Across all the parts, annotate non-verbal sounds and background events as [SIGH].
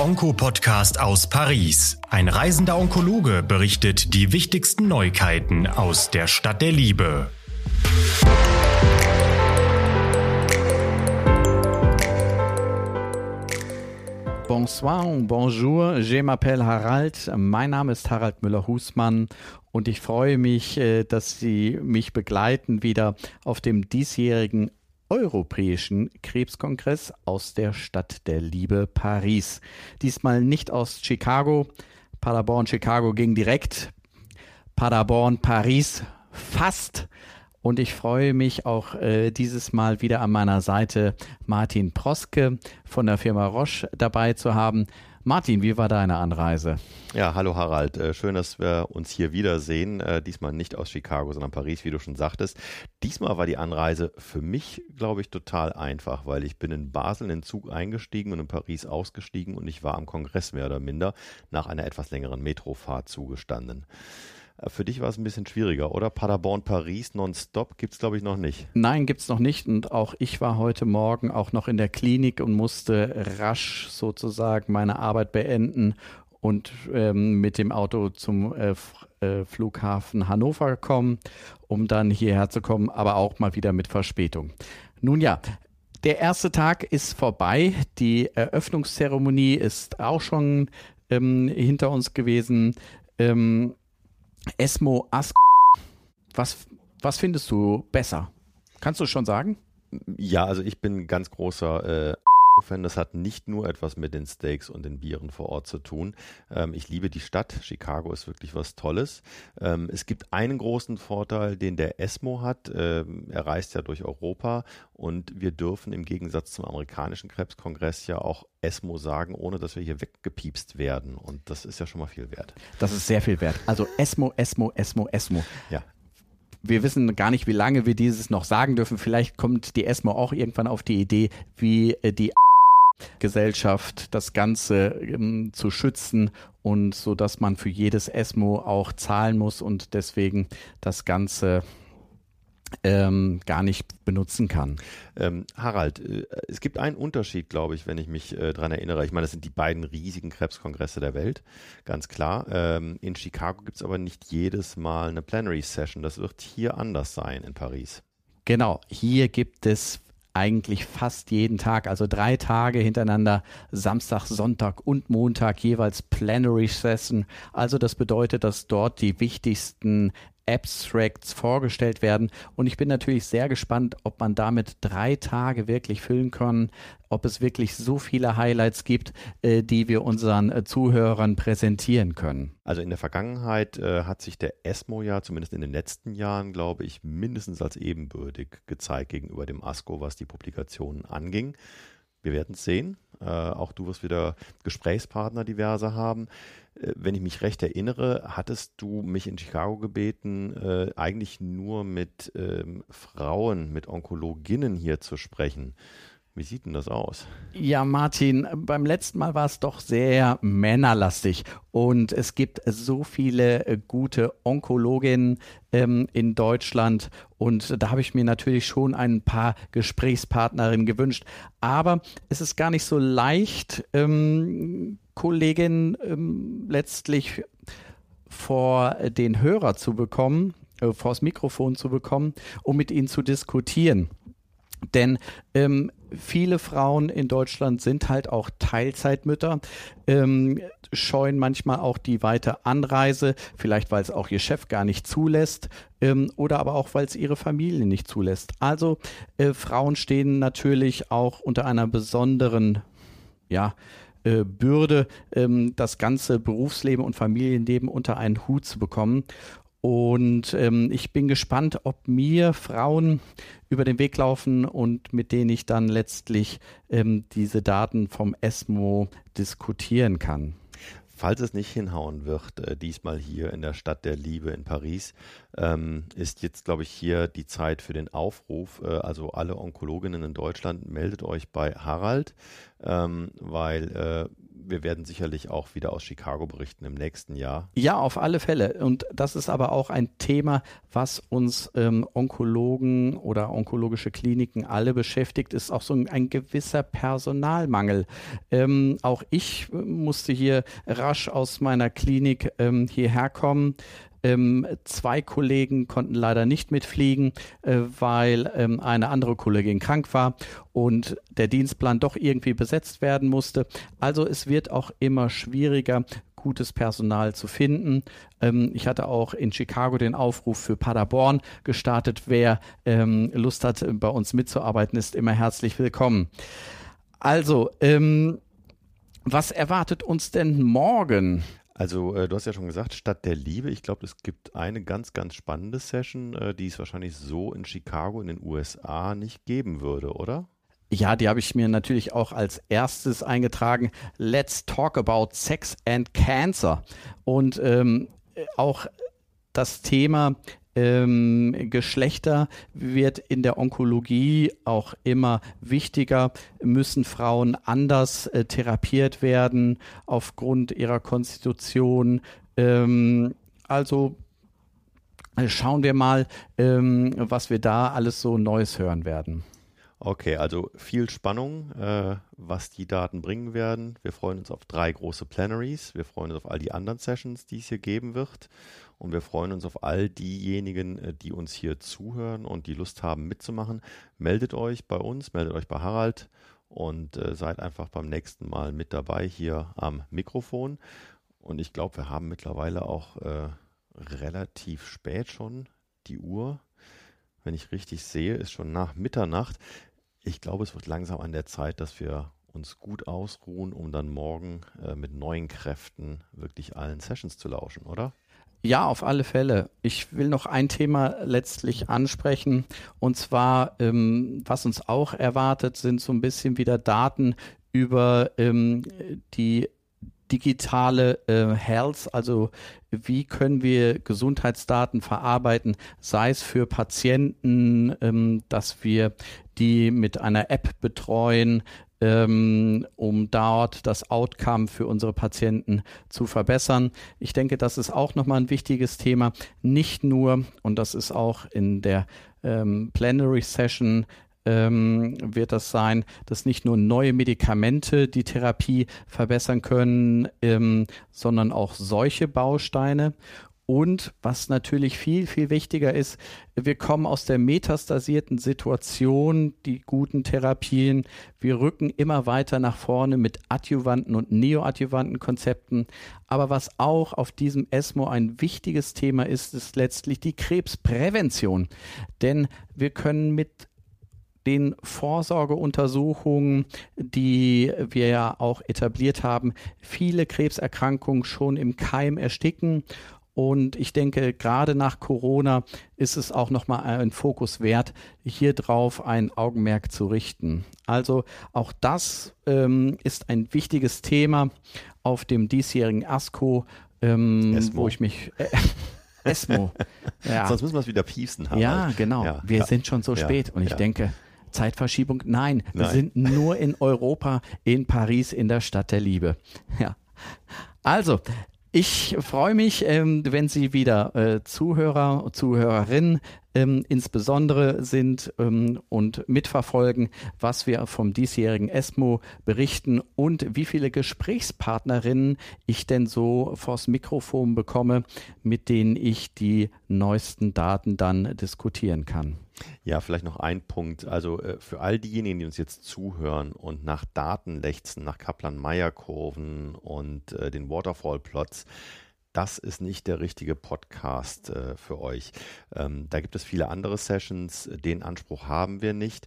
der Onko-Podcast aus Paris. Ein reisender Onkologe berichtet die wichtigsten Neuigkeiten aus der Stadt der Liebe. Bonsoir und bonjour, je m'appelle Harald. Mein Name ist Harald Müller-Husmann und ich freue mich, äh, dass Sie mich begleiten wieder auf dem diesjährigen Europäischen Krebskongress aus der Stadt der Liebe Paris. Diesmal nicht aus Chicago. Paderborn, Chicago ging direkt. Paderborn, Paris fast. Und ich freue mich auch äh, dieses Mal wieder an meiner Seite Martin Proske von der Firma Roche dabei zu haben. Martin, wie war deine Anreise? Ja, hallo Harald. Äh, schön, dass wir uns hier wiedersehen. Äh, diesmal nicht aus Chicago, sondern Paris, wie du schon sagtest. Diesmal war die Anreise für mich, glaube ich, total einfach, weil ich bin in Basel in den Zug eingestiegen und in Paris ausgestiegen und ich war am Kongress mehr oder minder nach einer etwas längeren Metrofahrt zugestanden. Für dich war es ein bisschen schwieriger, oder? Paderborn, Paris, nonstop gibt es, glaube ich, noch nicht. Nein, gibt es noch nicht. Und auch ich war heute Morgen auch noch in der Klinik und musste rasch sozusagen meine Arbeit beenden und ähm, mit dem Auto zum äh, äh, Flughafen Hannover kommen, um dann hierher zu kommen, aber auch mal wieder mit Verspätung. Nun ja, der erste Tag ist vorbei. Die Eröffnungszeremonie ist auch schon ähm, hinter uns gewesen. Ähm, Esmo Ask. Was, was findest du besser? Kannst du schon sagen? Ja, also ich bin ganz großer äh, Fan. Das hat nicht nur etwas mit den Steaks und den Bieren vor Ort zu tun. Ähm, ich liebe die Stadt. Chicago ist wirklich was Tolles. Ähm, es gibt einen großen Vorteil, den der ESMO hat. Ähm, er reist ja durch Europa und wir dürfen im Gegensatz zum amerikanischen Krebskongress ja auch ESMO sagen, ohne dass wir hier weggepiepst werden. Und das ist ja schon mal viel wert. Das ist sehr viel wert. Also ESMO, ESMO, ESMO, ESMO. Ja. Wir wissen gar nicht, wie lange wir dieses noch sagen dürfen. Vielleicht kommt die ESMO auch irgendwann auf die Idee, wie äh, die Gesellschaft das Ganze ähm, zu schützen und so dass man für jedes ESMO auch zahlen muss und deswegen das Ganze ähm, gar nicht benutzen kann. Ähm, Harald, äh, es gibt einen Unterschied, glaube ich, wenn ich mich äh, daran erinnere. Ich meine, das sind die beiden riesigen Krebskongresse der Welt, ganz klar. Ähm, in Chicago gibt es aber nicht jedes Mal eine Plenary Session. Das wird hier anders sein in Paris. Genau, hier gibt es eigentlich fast jeden Tag, also drei Tage hintereinander, Samstag, Sonntag und Montag jeweils Plenary Session. Also das bedeutet, dass dort die wichtigsten Abstracts vorgestellt werden. Und ich bin natürlich sehr gespannt, ob man damit drei Tage wirklich füllen kann, ob es wirklich so viele Highlights gibt, äh, die wir unseren äh, Zuhörern präsentieren können. Also in der Vergangenheit äh, hat sich der ESMO ja, zumindest in den letzten Jahren, glaube ich, mindestens als ebenbürtig gezeigt gegenüber dem ASCO, was die Publikationen anging. Wir werden es sehen. Äh, auch du wirst wieder Gesprächspartner diverse haben. Äh, wenn ich mich recht erinnere, hattest du mich in Chicago gebeten, äh, eigentlich nur mit ähm, Frauen, mit Onkologinnen hier zu sprechen. Wie sieht denn das aus? Ja, Martin, beim letzten Mal war es doch sehr männerlastig und es gibt so viele äh, gute Onkologinnen ähm, in Deutschland und da habe ich mir natürlich schon ein paar Gesprächspartnerinnen gewünscht. Aber es ist gar nicht so leicht, ähm, Kolleginnen ähm, letztlich vor den Hörer zu bekommen, äh, vors Mikrofon zu bekommen, um mit ihnen zu diskutieren. Denn ähm, viele Frauen in Deutschland sind halt auch Teilzeitmütter, ähm, scheuen manchmal auch die weite Anreise, vielleicht weil es auch ihr Chef gar nicht zulässt ähm, oder aber auch weil es ihre Familie nicht zulässt. Also äh, Frauen stehen natürlich auch unter einer besonderen, ja, äh, Bürde, ähm, das ganze Berufsleben und Familienleben unter einen Hut zu bekommen. Und ähm, ich bin gespannt, ob mir Frauen über den Weg laufen und mit denen ich dann letztlich ähm, diese Daten vom ESMO diskutieren kann. Falls es nicht hinhauen wird, äh, diesmal hier in der Stadt der Liebe in Paris, ähm, ist jetzt, glaube ich, hier die Zeit für den Aufruf. Äh, also alle Onkologinnen in Deutschland, meldet euch bei Harald, ähm, weil äh, wir werden sicherlich auch wieder aus Chicago berichten im nächsten Jahr. Ja, auf alle Fälle. Und das ist aber auch ein Thema, was uns ähm, Onkologen oder onkologische Kliniken alle beschäftigt, ist auch so ein, ein gewisser Personalmangel. Ähm, auch ich musste hier rasch aus meiner Klinik ähm, hierher kommen. Ähm, zwei Kollegen konnten leider nicht mitfliegen, äh, weil ähm, eine andere Kollegin krank war und der Dienstplan doch irgendwie besetzt werden musste. Also es wird auch immer schwieriger, gutes Personal zu finden. Ähm, ich hatte auch in Chicago den Aufruf für Paderborn gestartet. Wer ähm, Lust hat, bei uns mitzuarbeiten, ist immer herzlich willkommen. Also, ähm, was erwartet uns denn morgen? Also äh, du hast ja schon gesagt, Stadt der Liebe. Ich glaube, es gibt eine ganz, ganz spannende Session, äh, die es wahrscheinlich so in Chicago in den USA nicht geben würde, oder? Ja, die habe ich mir natürlich auch als erstes eingetragen. Let's talk about Sex and Cancer. Und ähm, auch das Thema ähm, Geschlechter wird in der Onkologie auch immer wichtiger. Müssen Frauen anders äh, therapiert werden aufgrund ihrer Konstitution? Ähm, also äh, schauen wir mal, ähm, was wir da alles so Neues hören werden. Okay, also viel Spannung, äh, was die Daten bringen werden. Wir freuen uns auf drei große Plenaries. Wir freuen uns auf all die anderen Sessions, die es hier geben wird. Und wir freuen uns auf all diejenigen, äh, die uns hier zuhören und die Lust haben mitzumachen. Meldet euch bei uns, meldet euch bei Harald und äh, seid einfach beim nächsten Mal mit dabei hier am Mikrofon. Und ich glaube, wir haben mittlerweile auch äh, relativ spät schon die Uhr. Wenn ich richtig sehe, ist schon nach Mitternacht. Ich glaube, es wird langsam an der Zeit, dass wir uns gut ausruhen, um dann morgen äh, mit neuen Kräften wirklich allen Sessions zu lauschen, oder? Ja, auf alle Fälle. Ich will noch ein Thema letztlich ansprechen. Und zwar, ähm, was uns auch erwartet, sind so ein bisschen wieder Daten über ähm, die digitale äh, Health, also wie können wir Gesundheitsdaten verarbeiten, sei es für Patienten, ähm, dass wir die mit einer App betreuen, ähm, um dort das Outcome für unsere Patienten zu verbessern. Ich denke, das ist auch nochmal ein wichtiges Thema. Nicht nur, und das ist auch in der ähm, Plenary Session ähm, wird das sein, dass nicht nur neue Medikamente die Therapie verbessern können, ähm, sondern auch solche Bausteine. Und was natürlich viel, viel wichtiger ist, wir kommen aus der metastasierten Situation, die guten Therapien. Wir rücken immer weiter nach vorne mit adjuvanten und neoadjuvanten Konzepten. Aber was auch auf diesem ESMO ein wichtiges Thema ist, ist letztlich die Krebsprävention. Denn wir können mit den Vorsorgeuntersuchungen, die wir ja auch etabliert haben, viele Krebserkrankungen schon im Keim ersticken und ich denke, gerade nach Corona ist es auch nochmal ein Fokus wert, hier drauf ein Augenmerk zu richten. Also auch das ähm, ist ein wichtiges Thema auf dem diesjährigen ASCO, ähm, wo ich mich. Äh, [LAUGHS] ESMO. [LAUGHS] Ja. Sonst müssen wir es wieder piepsen haben. Ja, genau. Ja, wir ja. sind schon so spät und ich denke, Zeitverschiebung, nein, nein, wir sind nur in Europa, in Paris, in der Stadt der Liebe. Ja. Also, ich freue mich, ähm, wenn Sie wieder äh, Zuhörer, Zuhörerinnen ähm, insbesondere sind ähm, und mitverfolgen, was wir vom diesjährigen ESMO berichten und wie viele Gesprächspartnerinnen ich denn so vors Mikrofon bekomme, mit denen ich die neuesten Daten dann diskutieren kann. Ja, vielleicht noch ein Punkt. Also äh, für all diejenigen, die uns jetzt zuhören und nach Daten lechzen, nach Kaplan-Meier-Kurven und äh, den Waterfall-Plots, das ist nicht der richtige Podcast äh, für euch. Ähm, da gibt es viele andere Sessions, den Anspruch haben wir nicht.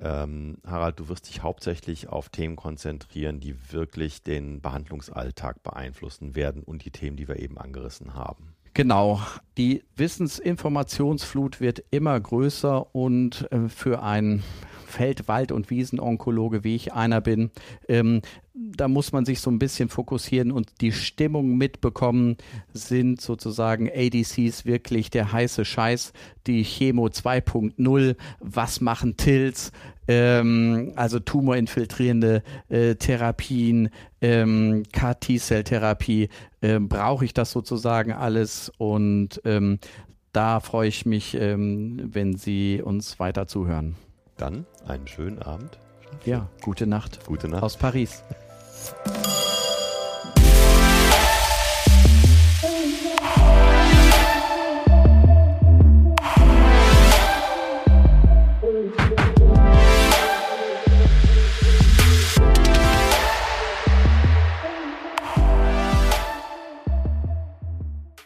Ähm, Harald, du wirst dich hauptsächlich auf Themen konzentrieren, die wirklich den Behandlungsalltag beeinflussen werden und die Themen, die wir eben angerissen haben. Genau. Die Wissensinformationsflut wird immer größer und äh, für einen Feld-, Wald- und Wiesenonkologe, wie ich einer bin, ähm, da muss man sich so ein bisschen fokussieren und die Stimmung mitbekommen. Sind sozusagen ADCs wirklich der heiße Scheiß? Die Chemo 2.0, was machen TILs? Ähm, also tumorinfiltrierende äh, Therapien, ähm, CAR-T-Cell-Therapie, äh, brauche ich das sozusagen alles? Und ähm, da freue ich mich, ähm, wenn Sie uns weiter zuhören. Dann einen schönen Abend. Ja, gute Nacht. Gute Nacht. Aus Paris.